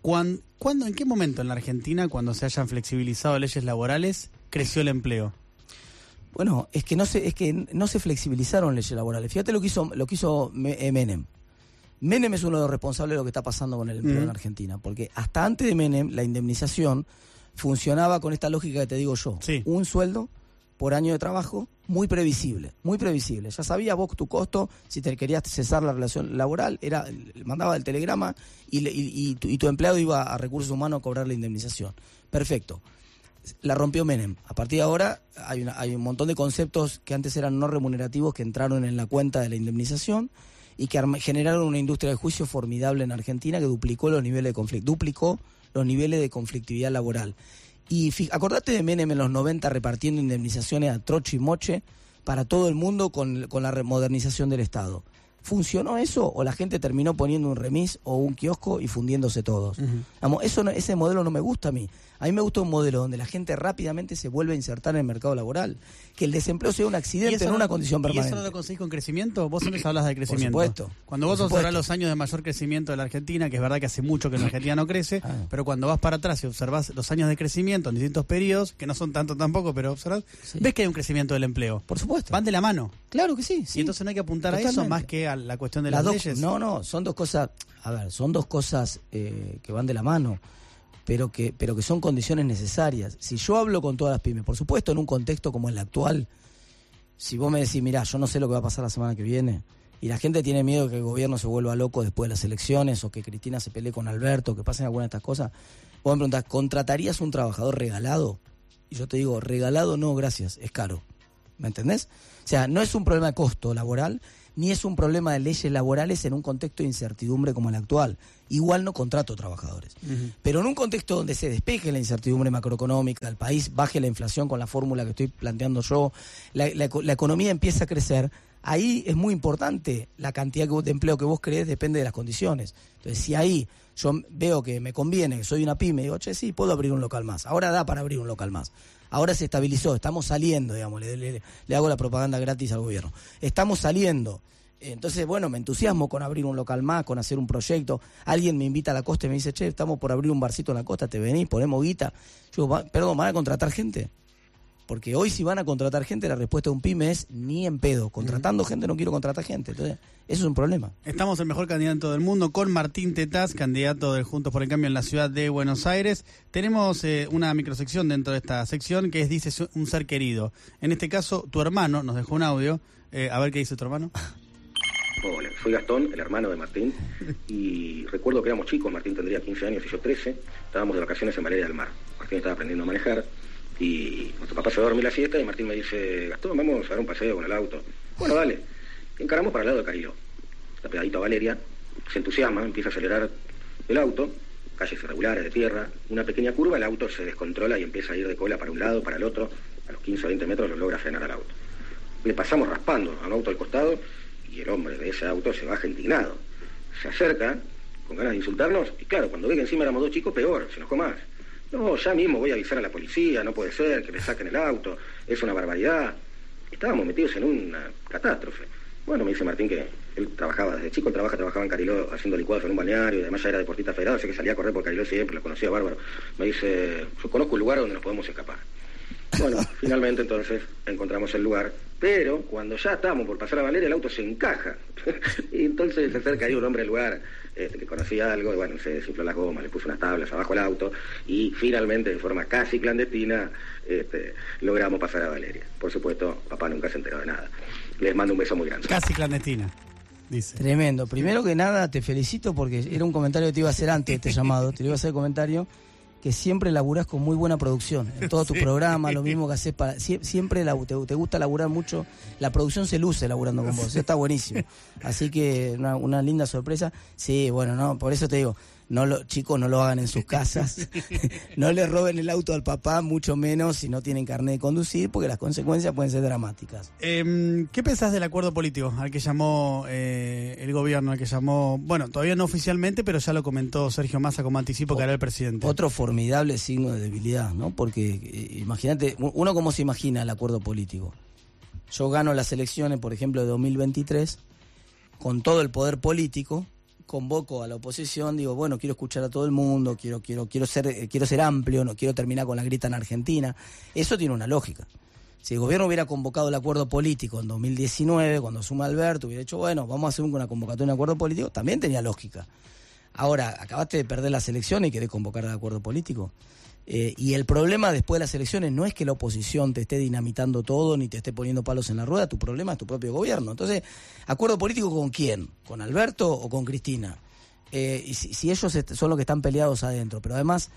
¿Cuándo, ¿Cuándo, en qué momento en la Argentina, cuando se hayan flexibilizado leyes laborales, creció el empleo? Bueno, es que no se, es que no se flexibilizaron leyes laborales. Fíjate lo que hizo, lo que hizo eh, Menem. Menem es uno de los responsables de lo que está pasando con el empleo en Argentina, porque hasta antes de Menem la indemnización funcionaba con esta lógica que te digo yo. Sí. Un sueldo por año de trabajo muy previsible, muy previsible. Ya sabías vos tu costo, si te querías cesar la relación laboral, era mandaba el telegrama y, y- y tu, y tu empleado iba a recursos humanos a cobrar la indemnización. Perfecto la rompió Menem. A partir de ahora hay, una- hay un montón de conceptos que antes eran no remunerativos que entraron en la cuenta de la indemnización y que arma- generaron una industria de juicio formidable en Argentina que duplicó los niveles de conflicto, duplicó los niveles de conflictividad laboral. Y acordate de Menem en los 90 repartiendo indemnizaciones a troche y moche para todo el mundo con, con la modernización del Estado. ¿Funcionó eso o la gente terminó poniendo un remis o un kiosco y fundiéndose todos? Vamos, eso no- ese modelo no me gusta a mí. A mí me gusta un modelo donde la gente rápidamente se vuelve a insertar en el mercado laboral. Que el desempleo sea un accidente, no no- una condición ¿Y permanente. eso no lo conseguís con crecimiento? Vos siempre hablas de crecimiento. supuesto, Cuando por vos observás los años de mayor crecimiento de la Argentina, que es verdad que hace mucho que la Argentina no crece, Ah. pero cuando vas para atrás y observás los años de crecimiento en distintos periodos, que no son tanto tampoco, pero observás, Sí. ves que hay un crecimiento del empleo. Por supuesto. Van de la mano. Claro que sí. sí. Y entonces no hay que apuntar a eso más que a la cuestión de Las las dos- leyes. No, no, son dos cosas, a ver, son dos cosas eh, que van de la mano, pero que, pero que son condiciones necesarias. Si yo hablo con todas las pymes, por supuesto, en un contexto como el actual, si vos me decís, mirá, yo no sé lo que va a pasar la semana que viene, y la gente tiene miedo que el gobierno se vuelva loco después de las elecciones, o que Cristina se pelee con Alberto, que pasen alguna de estas cosas, vos me preguntás, ¿contratarías un trabajador regalado? Y yo te digo, regalado no, gracias, es caro. ¿Me entendés? O sea, no es un problema de costo laboral, ni es un problema de leyes laborales en un contexto de incertidumbre como el actual. Igual no contrato trabajadores. Pero en un contexto donde se despeje la incertidumbre macroeconómica del país, baje la inflación con la fórmula que estoy planteando yo, la, la eco- la economía empieza a crecer, ahí es muy importante la cantidad de empleo que vos crees, depende de las condiciones. Entonces, si ahí yo veo que me conviene, que soy una pyme, digo, che, sí, puedo abrir un local más. Ahora da para abrir un local más. Ahora se estabilizó, estamos saliendo, digamos, le, hago la propaganda gratis al gobierno. Estamos saliendo Entonces, bueno, me entusiasmo con abrir un local más, con hacer un proyecto. Alguien me invita a la costa y me dice, che, estamos por abrir un barcito en la costa, te venís, ponemos guita. Yo, "Va- perdón, ¿van a contratar gente? Porque hoy si van a contratar gente, la respuesta de un pyme es ni en pedo. Contratando gente no quiero contratar gente. Entonces, eso es un problema. Estamos el mejor candidato del mundo con Martín Tetaz, candidato de Juntos por el Cambio en la ciudad de Buenos Aires. Tenemos eh, una microsección dentro de esta sección que es Dice un ser querido. En este caso, tu hermano nos dejó un audio. Eh, a ver qué dice tu hermano. Hola, soy Gastón, el hermano de Martín, y recuerdo que éramos chicos, Martín tendría 15 años y yo 13, estábamos de vacaciones en Valeria del Mar. Martín estaba aprendiendo a manejar y nuestro papá se va a dormir la siesta y Martín me dice, Gastón, vamos a dar un paseo con el auto. Bueno, dale. Encaramos para el lado de Cariló. Está pegadito a Valeria, se entusiasma, empieza a acelerar el auto, calles irregulares de tierra, una pequeña curva, el auto se descontrola y empieza a ir de cola para un lado, para el otro, a los 15 o 20 metros lo logra frenar al auto. Le pasamos raspando al auto al costado y el hombre de ese auto se baja indignado. Se acerca con ganas de insultarnos y claro, cuando ve que encima éramos dos chicos, peor, se enojó más. No, ya mismo voy a avisar a la policía, no puede ser que le saquen el auto, es una barbaridad. Estábamos metidos en una catástrofe. Bueno, me dice Martín que él trabajaba, desde chico él trabaja, trabajaba en Cariló haciendo licuados en un balneario y además ya era deportista federado, así que salía a correr por Cariló siempre, lo conocía bárbaro. Me dice, yo conozco un lugar donde nos podemos escapar. Bueno, finalmente entonces encontramos el lugar, pero cuando ya estamos por pasar a Valeria, el auto se encaja. y entonces se acerca ahí un hombre al lugar este, que conocía algo, y bueno, se desinfló las gomas, le puso unas tablas abajo al auto, y finalmente, de forma casi clandestina, este, logramos pasar a Valeria. Por supuesto, papá nunca se enteró de nada. Les mando un beso muy grande. Casi clandestina, dice. Tremendo. Primero que nada, te felicito porque era un comentario que te iba a hacer antes de este llamado. Te lo iba a hacer el comentario que siempre laburás con muy buena producción. En todos tus Sí. programas, lo mismo que haces para. sie- Siempre la- te, te gusta laburar mucho. La producción se luce laburando con vos. Eso está buenísimo. Así que una, una linda sorpresa. Sí, bueno, no, por eso te digo. No lo, chicos, no lo hagan en sus casas. no le roben el auto al papá, mucho menos si no tienen carnet de conducir, porque las consecuencias pueden ser dramáticas. Em, ¿Qué pensás del acuerdo político al que llamó eh, el gobierno, al que llamó, bueno, todavía no oficialmente, pero ya lo comentó Sergio Massa como anticipo que era el presidente? Otro formidable signo de debilidad, ¿no? Porque eh, imagínate, uno cómo se imagina el acuerdo político. Yo gano las elecciones, por ejemplo, de 2023, con todo el poder político, convoco a la oposición, digo, bueno, quiero escuchar a todo el mundo, quiero, quiero, quiero ser, eh, quiero ser amplio, no quiero terminar con la grita en Argentina. Eso tiene una lógica. Si el gobierno hubiera convocado el acuerdo político en 2019, cuando suma Alberto, hubiera dicho, bueno, vamos a hacer una convocatoria de acuerdo político, también tenía lógica. Ahora, acabaste de perder las elecciones y querés convocar al acuerdo político. Eh, y el problema después de las elecciones no es que la oposición te esté dinamitando todo ni te esté poniendo palos en la rueda, tu problema es tu propio gobierno. Entonces, ¿acuerdo político con quién? ¿Con Alberto o con Cristina? Eh, y si, ellos son los que están peleados adentro, pero además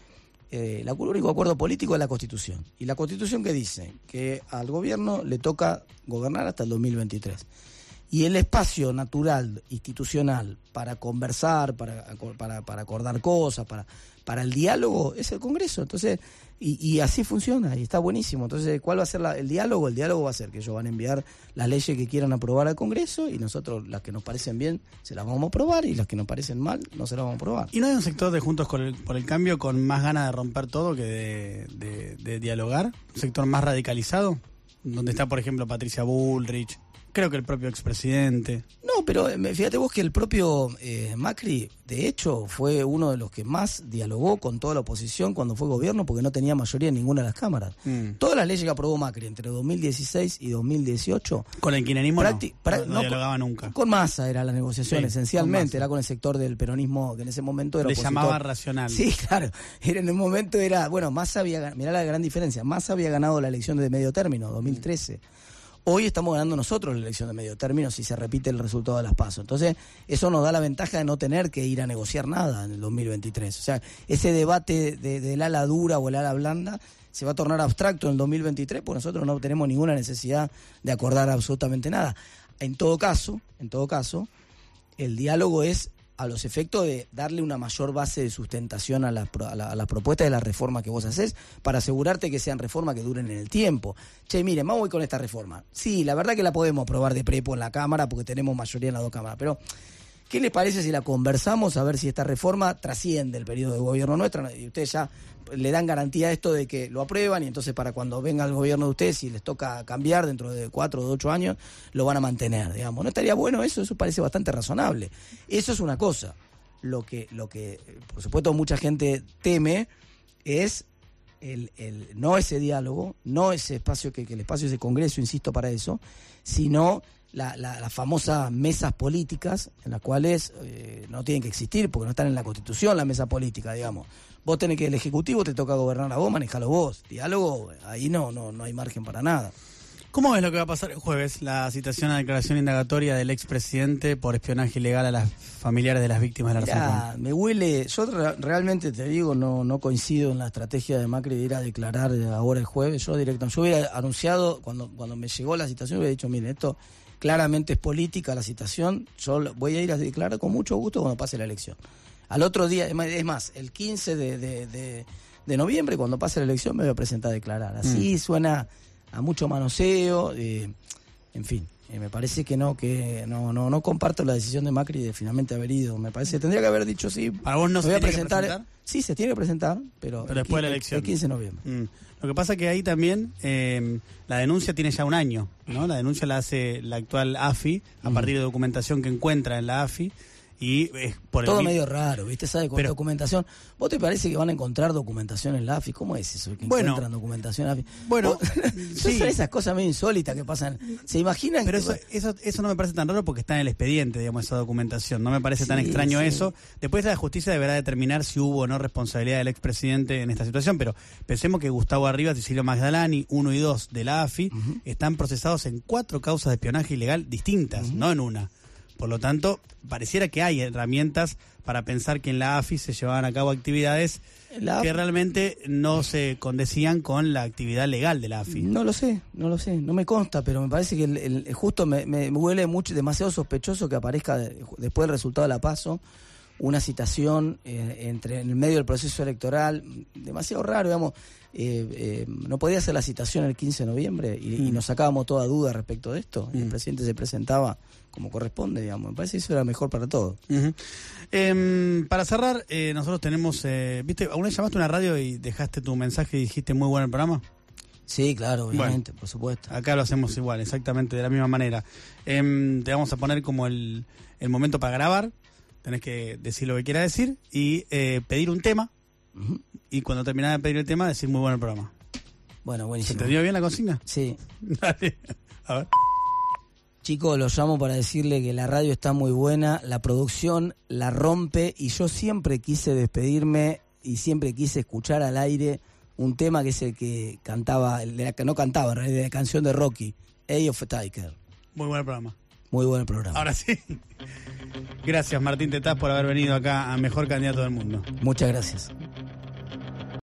eh, el único acuerdo político es la Constitución. Y la Constitución que dice que al gobierno le toca gobernar hasta el 2023. Y el espacio natural, institucional, para conversar, para, para, para acordar cosas, para, para el diálogo, es el Congreso. Entonces, y, y así funciona, y está buenísimo. Entonces, ¿cuál va a ser la- el diálogo? El diálogo va a ser que ellos van a enviar las leyes que quieran aprobar al Congreso y nosotros las que nos parecen bien se las vamos a aprobar y las que nos parecen mal no se las vamos a aprobar. ¿Y no hay un sector de Juntos con el- por el Cambio con más ganas de romper todo que de dialogar? ¿Un sector más radicalizado? Donde está, por ejemplo, Patricia Bullrich, creo que el propio expresidente. No, pero eh, fíjate vos que el propio eh, Macri, de hecho, fue uno de los que más dialogó con toda la oposición cuando fue gobierno porque no tenía mayoría en ninguna de las cámaras. Mm. Todas las leyes que aprobó Macri entre 2016 y 2018 Con el kirchnerismo no, no, no dialogaba con- nunca. Con Massa era la negociación, Sí, esencialmente, era con el sector del peronismo que en ese momento era Le opositor. llamaba racional. Sí, claro. Era en el momento era, bueno, Massa había, mirá la gran diferencia, Massa había ganado la elección de medio término, 2013. Hoy estamos ganando nosotros la elección de medio término si se repite el resultado de las pasos. Entonces, eso nos da la ventaja de no tener que ir a negociar nada en el 2023. O sea, ese debate de- del ala dura o el ala blanda se va a tornar abstracto en el 2023, porque nosotros no tenemos ninguna necesidad de acordar absolutamente nada. En todo caso, en todo caso, el diálogo es a los efectos de darle una mayor base de sustentación a las a la, a las propuestas de la reforma que vos haces para asegurarte que sean reformas que duren en el tiempo. Che, miren, vamos a ir con esta reforma. Sí, la verdad que la podemos aprobar de prepo en la Cámara porque tenemos mayoría en las dos cámaras, pero ¿Qué les parece si la conversamos a ver si esta reforma trasciende el periodo de gobierno nuestro? Y ustedes ya le dan garantía a esto de que lo aprueban y entonces para cuando venga el gobierno de ustedes, si les toca cambiar dentro de cuatro o ocho años, lo van a mantener, digamos. ¿No estaría bueno eso? Eso parece bastante razonable. Eso es una cosa. Lo que, lo que por supuesto, mucha gente teme es el, el, no ese diálogo, no ese espacio, que, que el espacio ese congreso, insisto, para eso, sino la, la, las famosas mesas políticas, en las cuales eh, no tienen que existir, porque no están en la Constitución la mesa política, digamos. Vos tenés que, el Ejecutivo te toca gobernar a vos, manejalo vos. Diálogo, ahí no, no, no hay margen para nada. ¿Cómo es lo que va a pasar el jueves? La citación a declaración indagatoria del expresidente por espionaje ilegal a las familiares de las víctimas de la Mirá, me huele, yo re- realmente te digo, no, no coincido en la estrategia de Macri de ir a declarar ahora el jueves, yo directo, yo hubiera anunciado, cuando, cuando me llegó la citación, hubiera dicho, miren, esto claramente es política la citación, yo voy a ir a declarar con mucho gusto cuando pase la elección. Al otro día, es más- el 15 de, de, de- de noviembre, cuando pase la elección, me voy a presentar a declarar. Así suena a mucho manoseo, eh, en fin. Eh, me parece que no, que no, no, no comparto la decisión de Macri de finalmente haber ido. Me parece que tendría que haber dicho sí. ¿Para vos no se voy a tiene que presentar. presentar? Sí, se tiene que presentar, pero, Pero después de la el- elección. El 15 de noviembre. Mm. Lo que pasa que ahí también eh, la denuncia tiene ya un año, ¿no? La denuncia la hace la actual AFI a partir de documentación que encuentra en la AFI y es por Todo medio raro, ¿viste? ¿Sabe? Con Pero- documentación. ¿Vos te parece que van a encontrar documentación en la AFI? ¿Cómo es eso? Que Bueno. encuentran documentación en la AFI. Bueno, sí. Son esas cosas medio insólitas que pasan. ¿Se imaginan? Pero eso, eso, eso no me parece tan raro porque está en el expediente, digamos, esa documentación. No me parece tan extraño sí. eso. Después la justicia deberá determinar si hubo o no responsabilidad del expresidente en esta situación, pero pensemos que Gustavo Arribas y Silvio Magdalani, uno y dos de la AFI, están procesados en cuatro causas de espionaje ilegal distintas, no en una. Por lo tanto, pareciera que hay herramientas para pensar que en la AFI se llevaban a cabo actividades que realmente no se condecían con la actividad legal de la AFI. No lo sé, no lo sé, no me consta, pero me parece que el, el- justo me, me huele mucho, demasiado sospechoso que aparezca de- después del resultado de la paso una citación eh, entre en el medio del proceso electoral, demasiado raro, digamos, eh, eh, no podía hacer la citación el 15 de noviembre y, y nos sacábamos toda duda respecto de esto, y el presidente se presentaba como corresponde, digamos, me parece que eso era mejor para todos. Ujú. Em, para cerrar, eh, nosotros tenemos, eh, ¿viste? ¿Alguna vez llamaste a una radio y dejaste tu mensaje y dijiste muy bueno el programa? Sí, claro, obviamente, por supuesto. Acá lo hacemos igual, exactamente de la misma manera. Em, te vamos a poner como el, el momento para grabar, tenés que decir lo que quieras decir y eh, pedir un tema y cuando terminás de pedir el tema decir muy bueno el programa. Bueno, ¿Se buenísimo. entendió bien la consigna? Sí. Dale. A ver. Chicos, los llamo para decirle que la radio está muy buena, la producción la rompe y yo siempre quise despedirme y siempre quise escuchar al aire un tema que es el que cantaba, el de la que no cantaba, en realidad, de la canción de Rocky, Eye of a Tiger. Muy buen programa. Muy buen programa. Ahora sí. Gracias Martín Tetaz por haber venido acá a Mejor Candidato del Mundo. Muchas gracias.